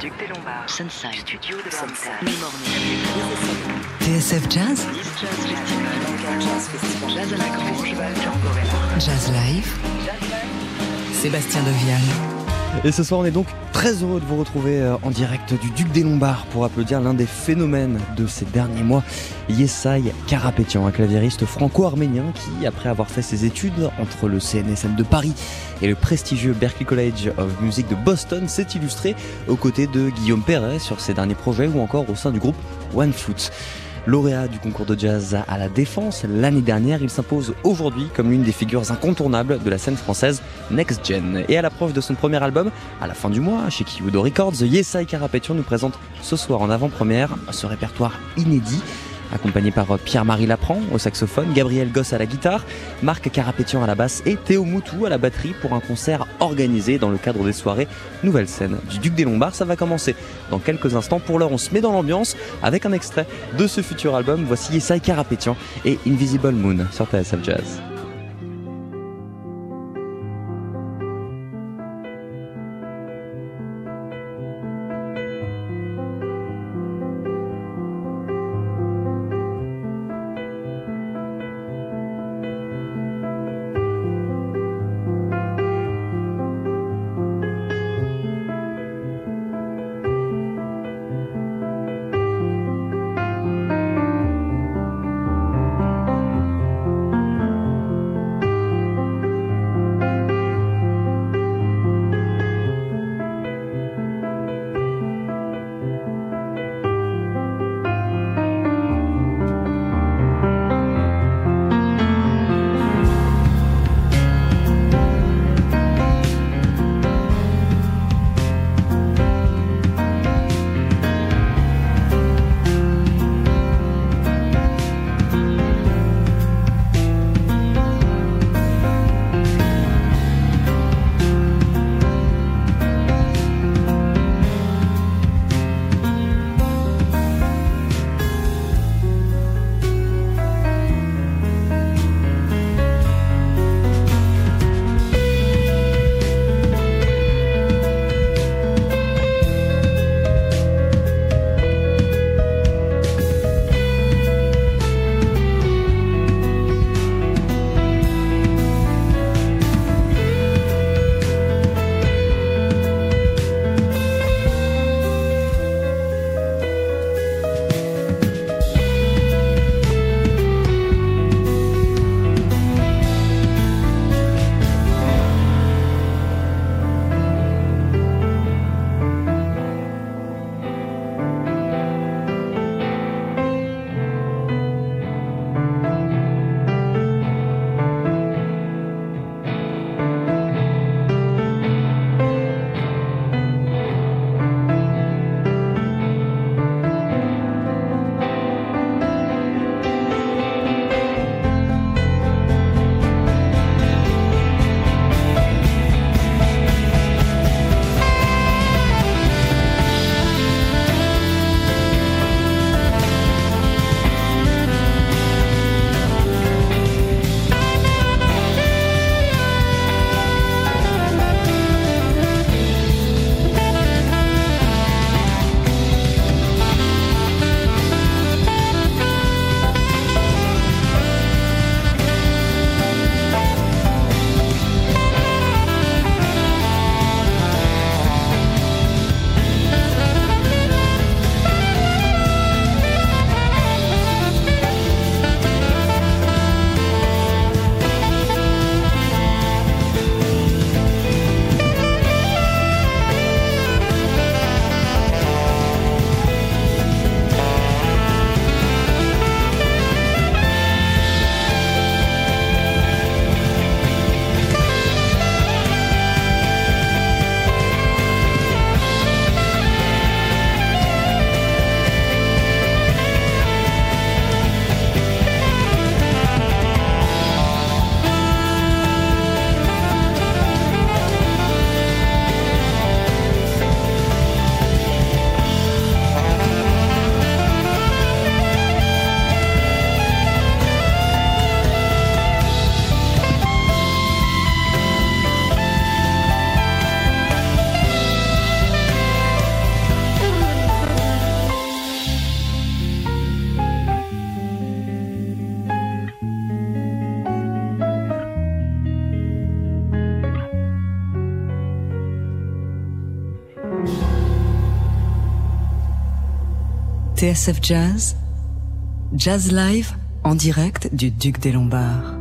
Duc des Lombards. Sunside. Studio de Sunside. TSF Jazz. Jazz à la Grange. Jazz Live. Sébastien Devial. Et ce soir, on est donc très heureux de vous retrouver euh, en direct du Duc des Lombards pour applaudir l'un des phénomènes de ces derniers mois, Yesai Karapetian, un claviériste franco-arménien qui, après avoir fait ses études entre le CNSM de Paris et le prestigieux Berklee College of Music de Boston, s'est illustré aux côtés de Guillaume Perret sur ses derniers projets ou encore au sein du groupe One Foot. Lauréat du concours de jazz à la Défense l'année dernière, il s'impose aujourd'hui comme l'une des figures incontournables de la scène française Next Gen. Et à l'approche de son premier album, à la fin du mois, chez Kiyudo Records, Yesai Karapetian nous présente ce soir en avant-première ce répertoire inédit accompagné par Pierre-Marie Lapran au saxophone, Gabriel Goss à la guitare, Marc Carapétian à la basse et Théo Moutou à la batterie pour un concert organisé dans le cadre des soirées Nouvelle Scène du Duc des Lombards. Ça va commencer dans quelques instants. Pour l'heure, on se met dans l'ambiance avec un extrait de ce futur album. Voici Yesai Carapétian et Invisible Moon sur TSF Jazz. Jazz, Jazz Live en direct du Duc des Lombards.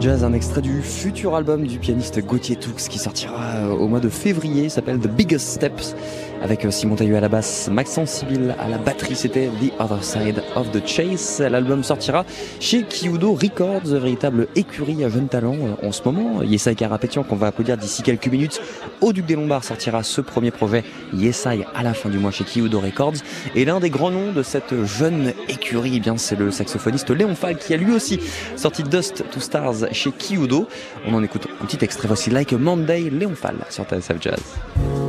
Jazz, un extrait du futur album du pianiste Gauthier Toux qui sortira euh, au mois de février, s'appelle The Biggest Steps avec Simon Tailleux à la basse, Maxence Sibyl à la batterie, c'était The Other Side of the Chase. L'album sortira chez Kiudo Records, véritable écurie à jeunes talents en ce moment. Yesai Karapetian qu'on va applaudir d'ici quelques minutes au Duc des Lombards sortira ce premier projet Yesai à la fin du mois chez Kiudo Records. Et l'un des grands noms de cette jeune écurie, eh bien c'est le saxophoniste Léon Fall qui a lui aussi sorti Dust to Stars chez Kiudo. On en écoute un petit extrait. Voici Like Monday, Léon Fall sur TSF Jazz.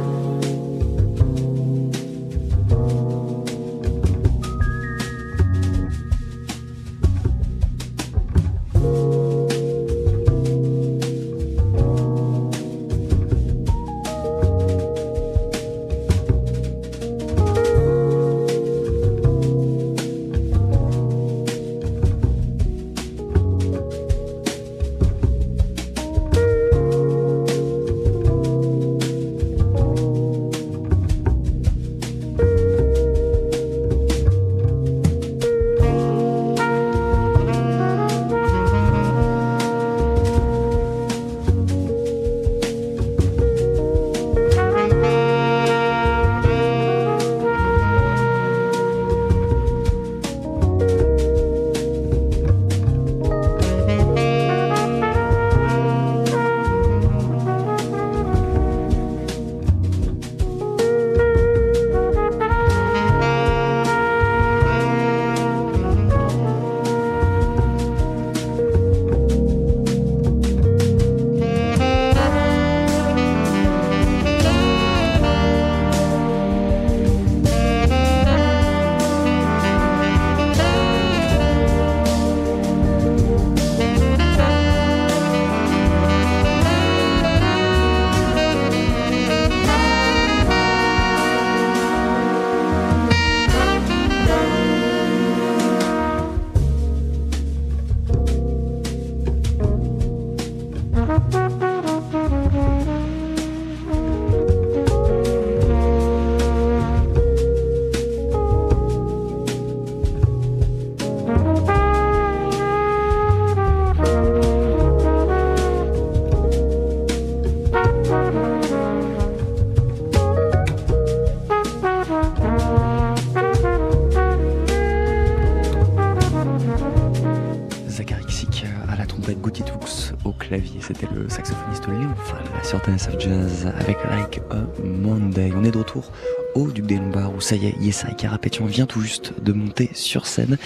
C'était le saxophoniste Léon Fall sur TSF Jazz avec Like a Monday. On est de retour au Duc des Lombards où ça y est, Yessa et Carapétion vient tout juste de monter sur scène.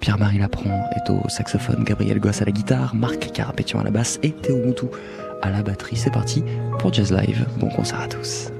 Pierre-Marie Laprand est au saxophone, Gabriel Goss à la guitare, Marc Carapétion à la basse et Théo Moutou à la batterie. C'est parti pour Jazz Live. Bon concert à tous.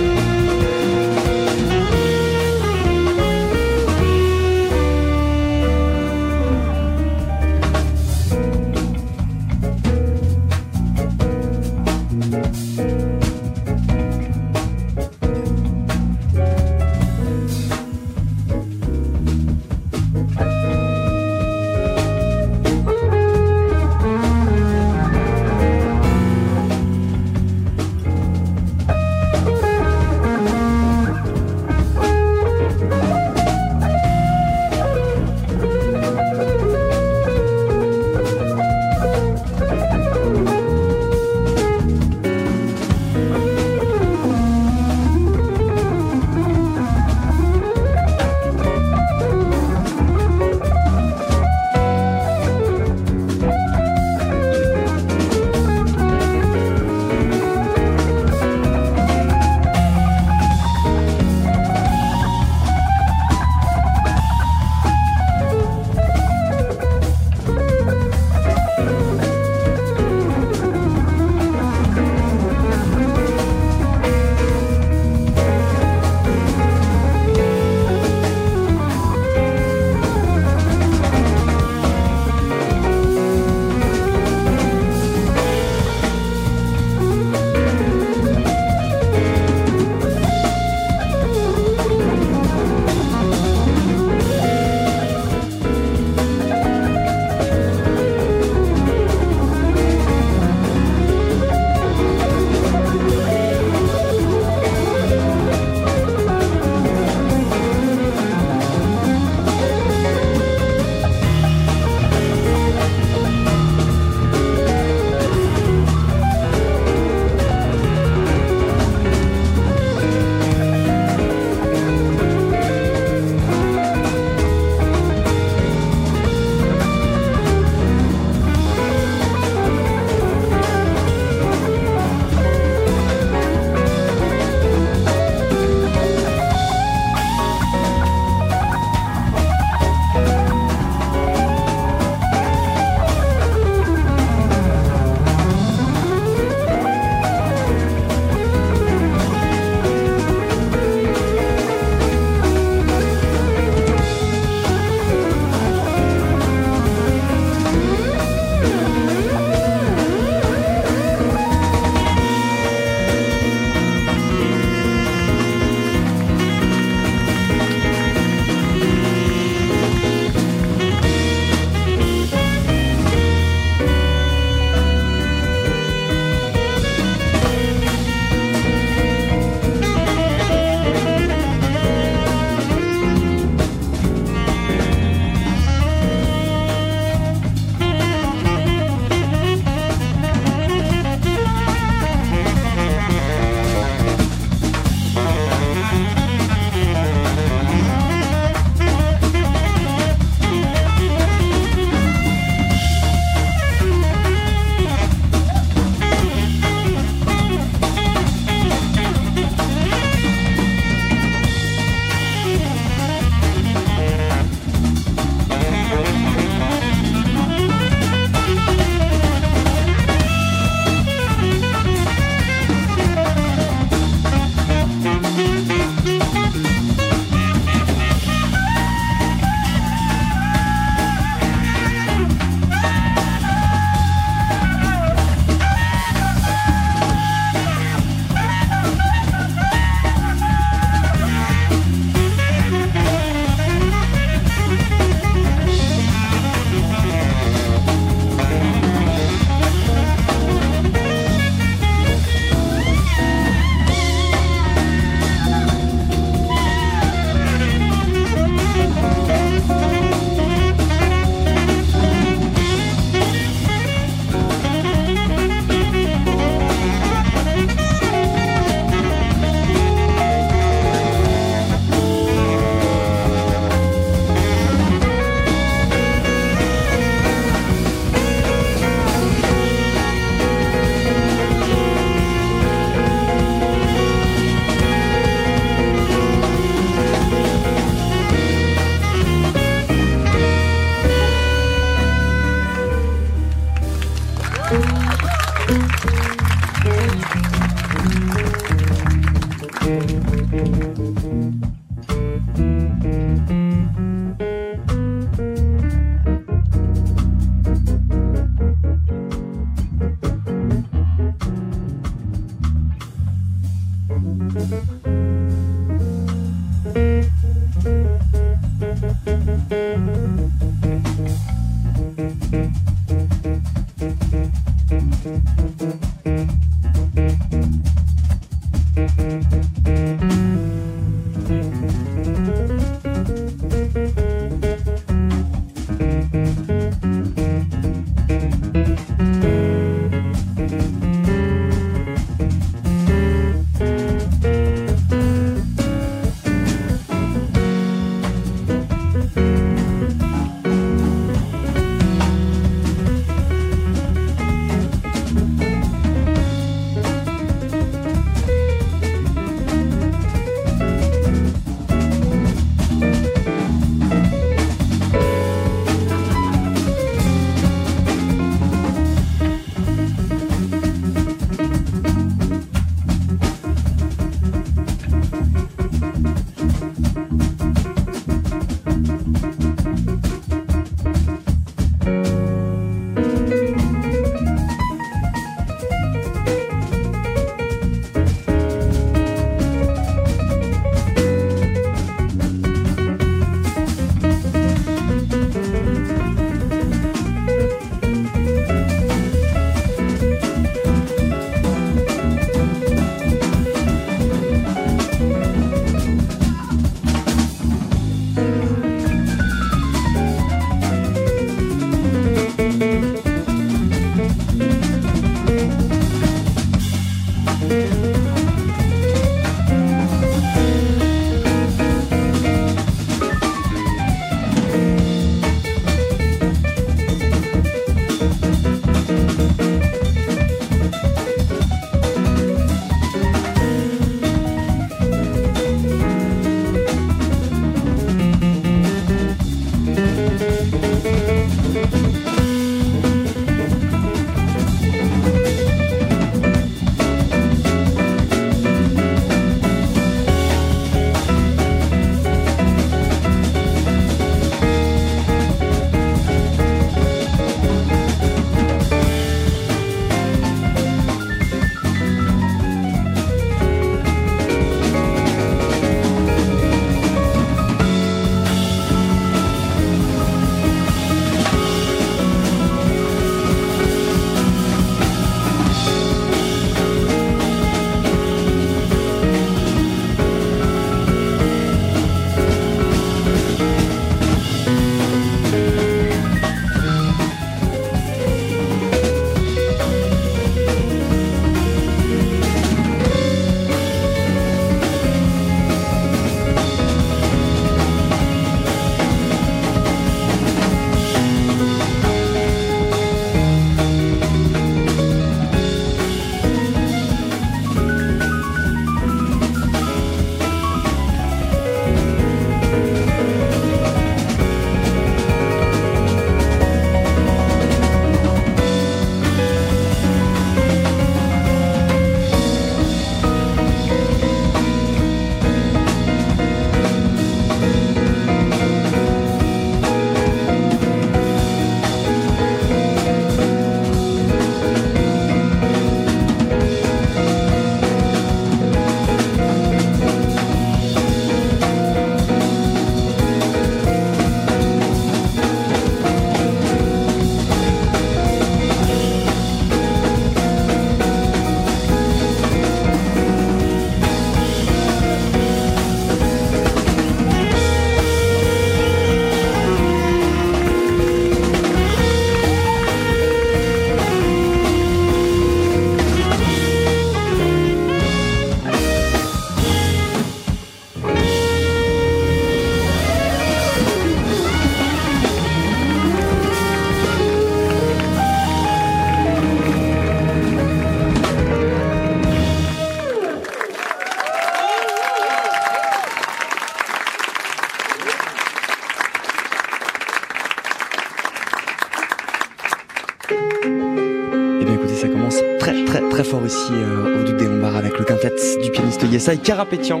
Pianiste Yesai Karapétian.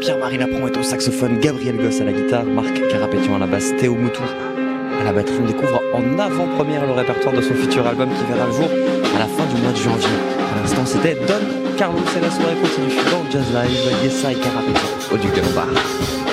Pierre-Marie Lapron est au saxophone, Gabriel Goss à la guitare, Marc Karapétian à la basse, Théo Moutou à la batterie. On découvre en avant-première le répertoire de son futur album qui verra le jour à la fin du mois de janvier. À l'instant, c'était Don Carlos et la soirée continue dans Jazz Live, Yesai Karapétian au Duc de Lombard.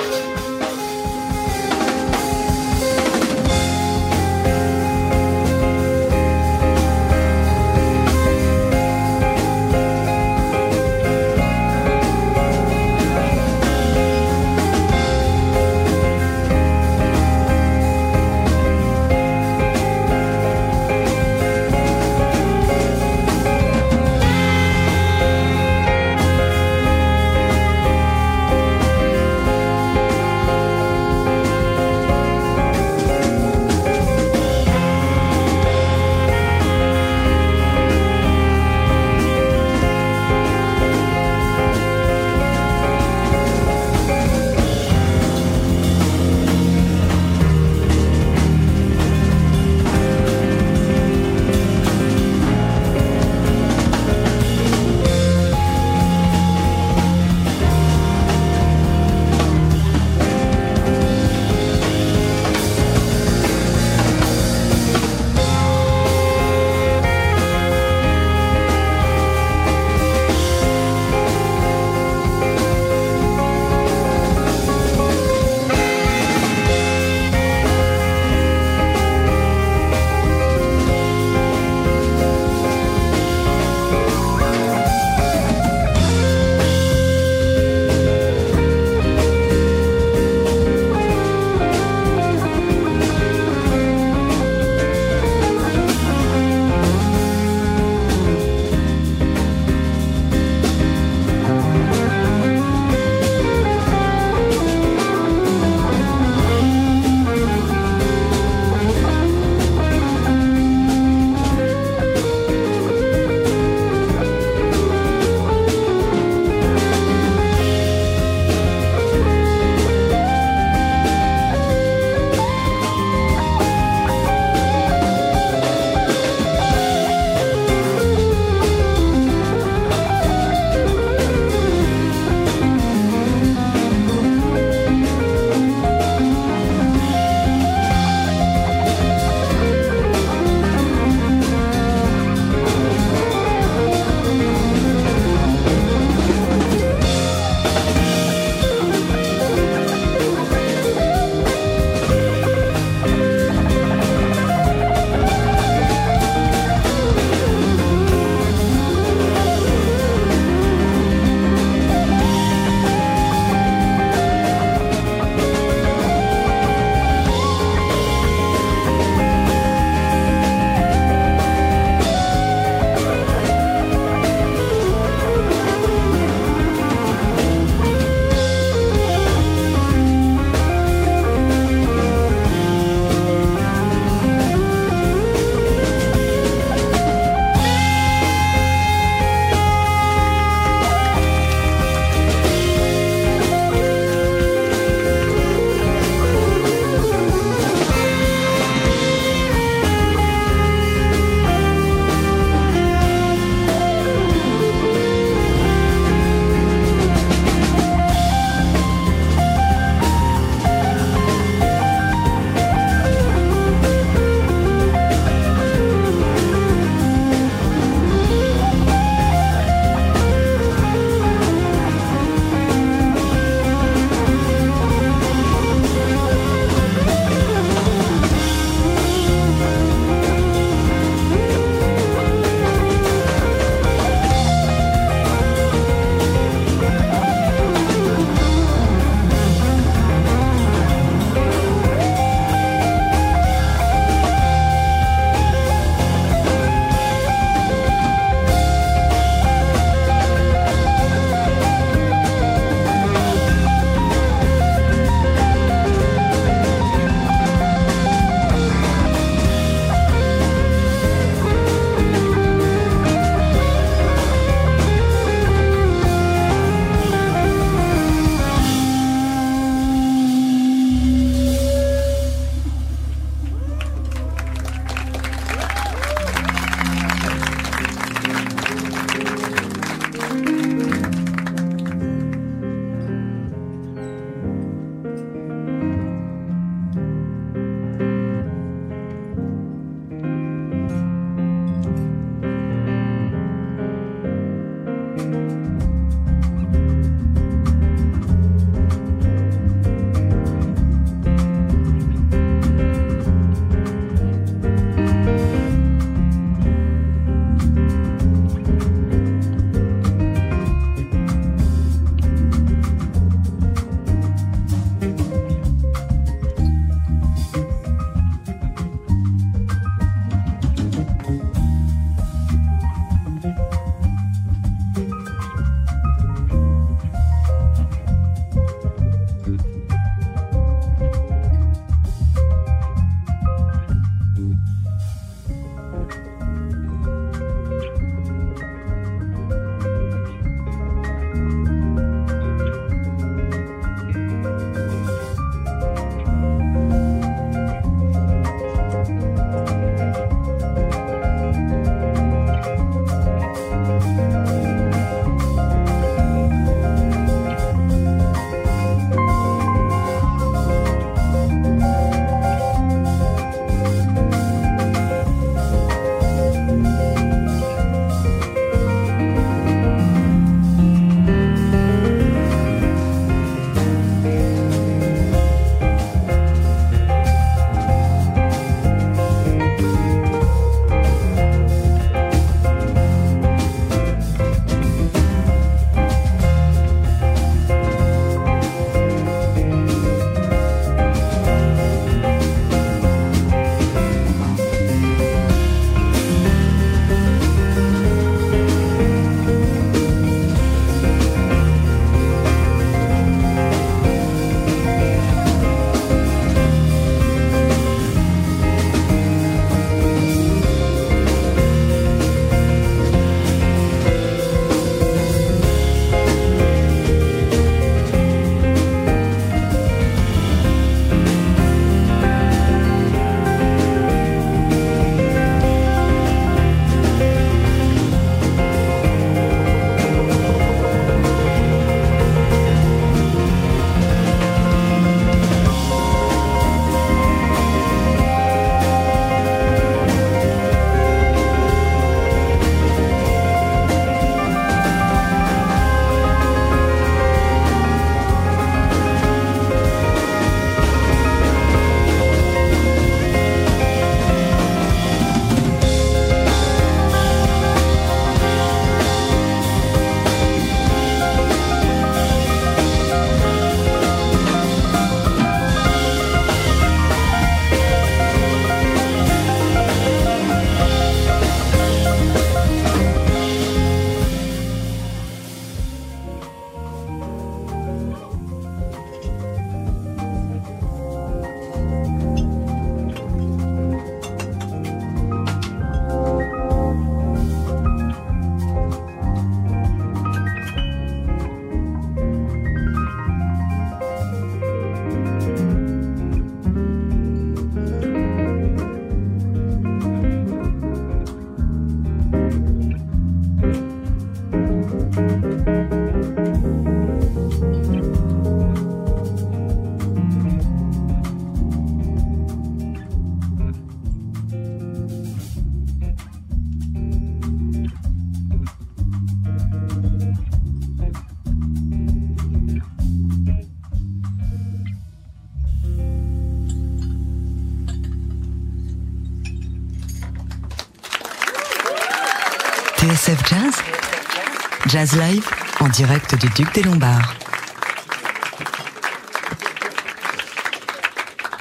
Jazz Live en direct du Duc des Lombards.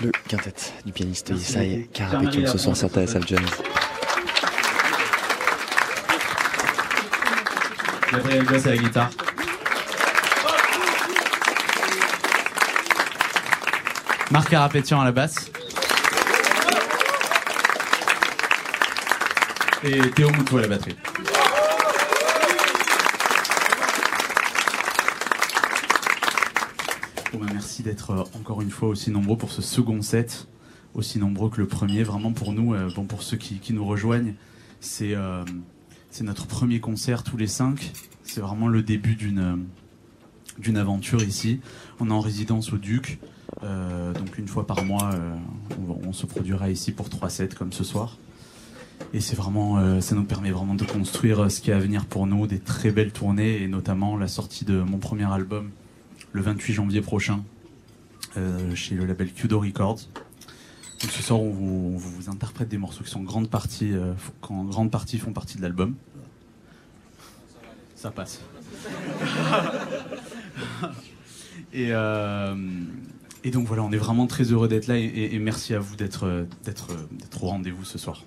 Le quintet du pianiste Yesai Karapetian ce soir sur TSF Jazz. Gabriel Goss à la guitare. Marc Carapétian à la basse. Et Théo Moutou à la batterie. Bon bah merci d'être euh, encore une fois aussi nombreux pour ce second set, aussi nombreux que le premier. Vraiment pour nous, euh, bon pour ceux qui, nous rejoignent, c'est euh, c'est notre premier concert tous les cinq. C'est vraiment le début d'une aventure ici. On est en résidence au Duc, donc une fois par mois, on, se produira ici pour trois sets comme ce soir. Et c'est vraiment, ça nous permet vraiment de construire ce qui est à venir pour nous, des très belles tournées et notamment la sortie de mon premier album le 28 janvier prochain euh, chez le label Kudo Records. Ce soir, on vous, interprète des morceaux qui sont en grande partie, euh, en grande partie font partie de l'album. Ça passe. et, euh, et donc voilà, on est vraiment très heureux d'être là et, merci à vous d'être au rendez-vous ce soir.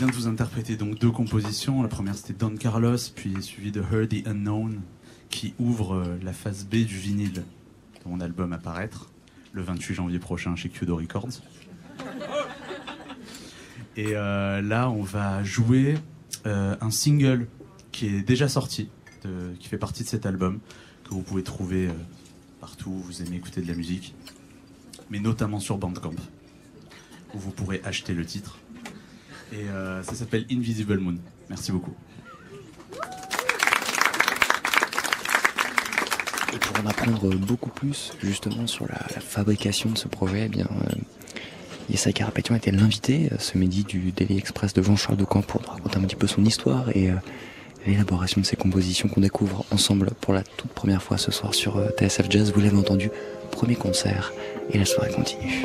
Vient de vous interpréter donc deux compositions. La première c'était Don Carlos, puis suivi de Her the Unknown, qui ouvre euh, la phase B du vinyle de mon album à paraître le 28 janvier prochain chez Kudo Records. Et euh, là, on va jouer euh, un single qui est déjà sorti, qui fait partie de cet album, que vous pouvez trouver partout où vous aimez écouter de la musique, mais notamment sur Bandcamp, où vous pourrez acheter le titre. Et euh, ça s'appelle Invisible Moon. Merci beaucoup. Pour en apprendre beaucoup plus justement sur la, fabrication de ce projet, eh bien, euh, Yesai Karapetian était l'invité euh, ce midi du Daily Express de Jean-Charles de Camp pour nous raconter un petit peu son histoire et euh, l'élaboration de ses compositions qu'on découvre ensemble pour la toute première fois ce soir sur TSF Jazz. Vous l'avez entendu, premier concert et la soirée continue.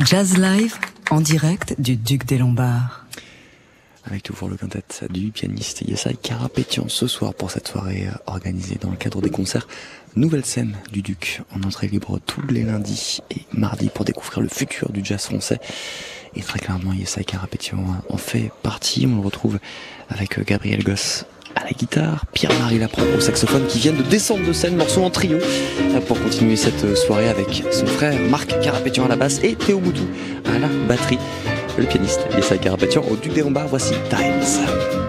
Jazz. Live en direct du Duc des Lombards. avec toujours le quintet du pianiste Yesai Carapétian ce soir pour cette soirée euh, organisée dans le cadre des concerts Nouvelle scène du Duc en entrée libre tous les lundis et mardis pour découvrir le futur du jazz français. Et très clairement, Yesai Carapétian en fait partie. On le retrouve avec euh, Gabriel Goss la guitare, Pierre-Marie Lapran au saxophone qui viennent de descendre de scène, morceau en trio, pour continuer cette soirée avec son frère Marc Carapétian à la basse et Théo Moutou à la batterie. Le pianiste Yesai Carapétian au Duc des Lombards, voici Times.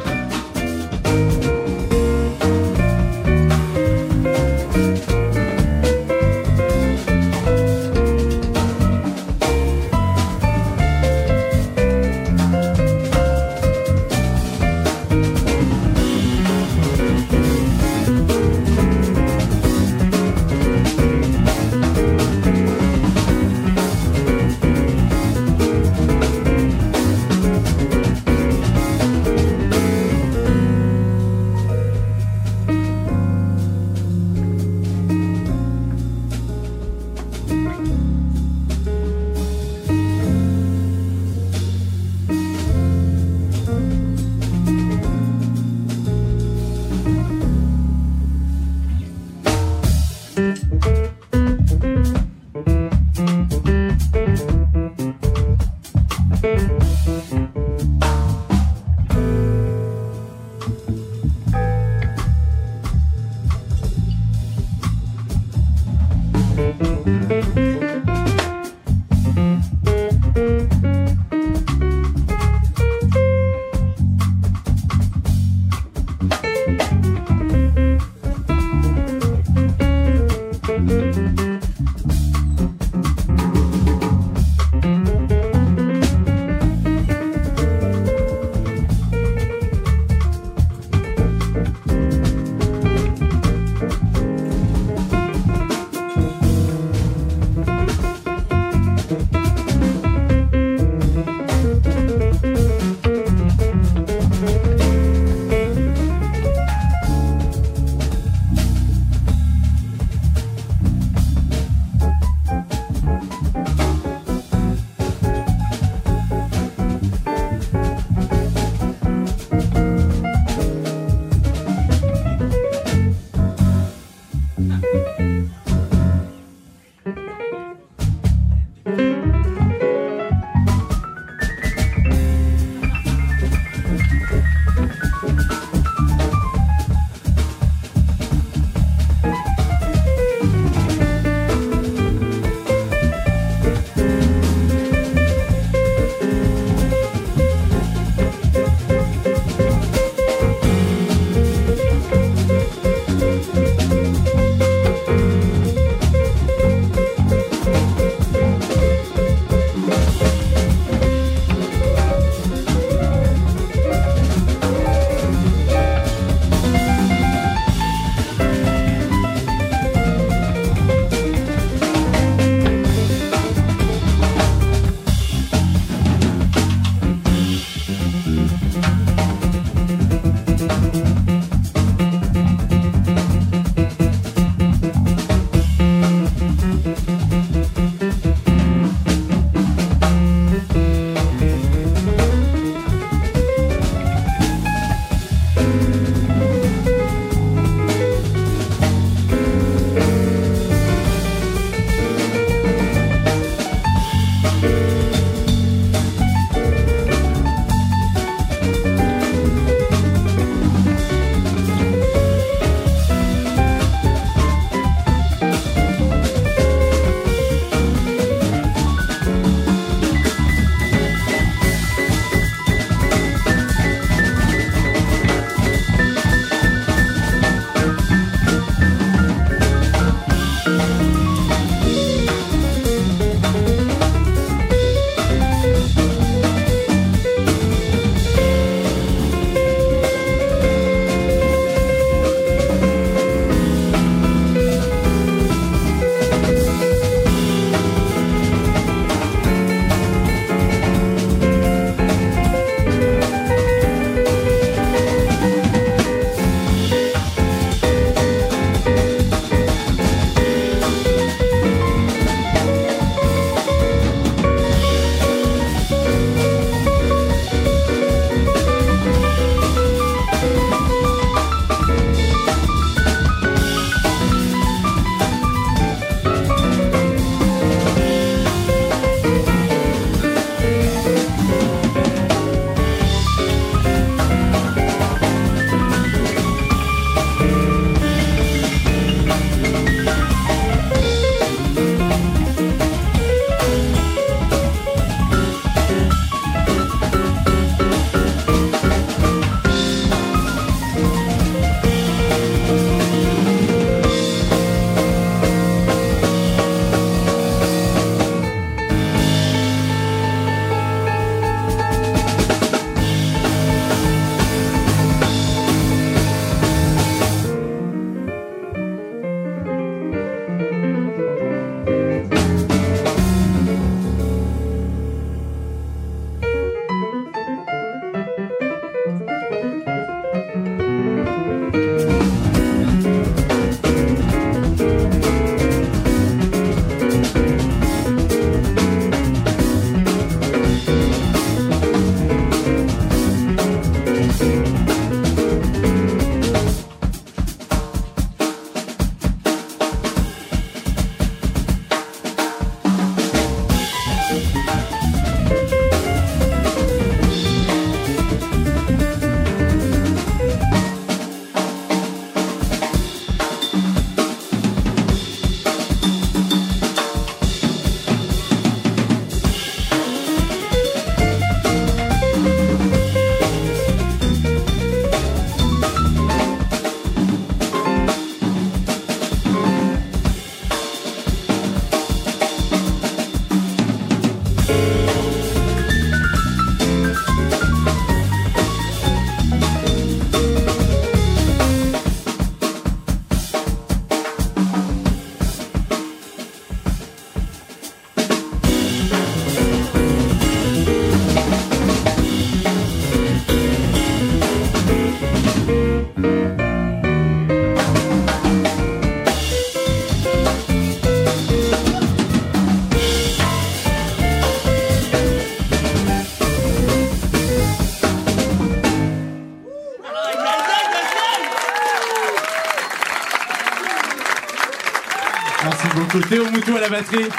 La batterie.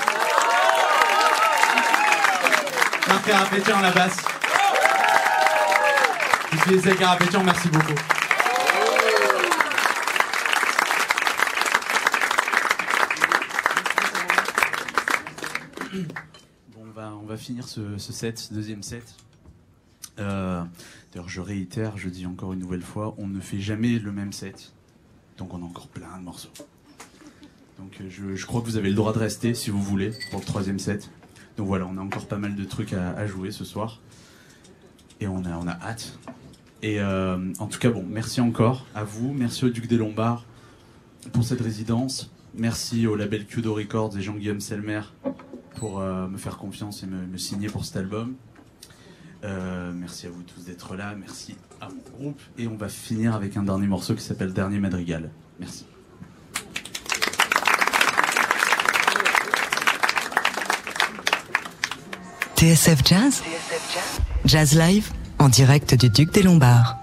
Marc Carapétian à la basse. Utiliser Carapétian, merci beaucoup. Bon, on va, on va finir ce, set, deuxième set. Euh, D'ailleurs, je réitère, je dis encore une nouvelle fois, on ne fait jamais le même set. Donc on a encore plein de morceaux. Donc euh, je, crois que vous avez le droit de rester si vous voulez pour le troisième set. Donc voilà, on a encore pas mal de trucs à, jouer ce soir. Et on a, hâte. Et euh, en tout cas, bon, merci encore à vous. Merci au Duc des Lombards pour cette résidence. Merci au label Kudo Records et Jean-Guillaume Selmer pour euh, me faire confiance et me, signer pour cet album. Merci à vous tous d'être là. Merci à mon groupe. Et on va finir avec un dernier morceau qui s'appelle Dernier Madrigal. Merci. TSF Jazz Jazz Live en direct du Duc des Lombards.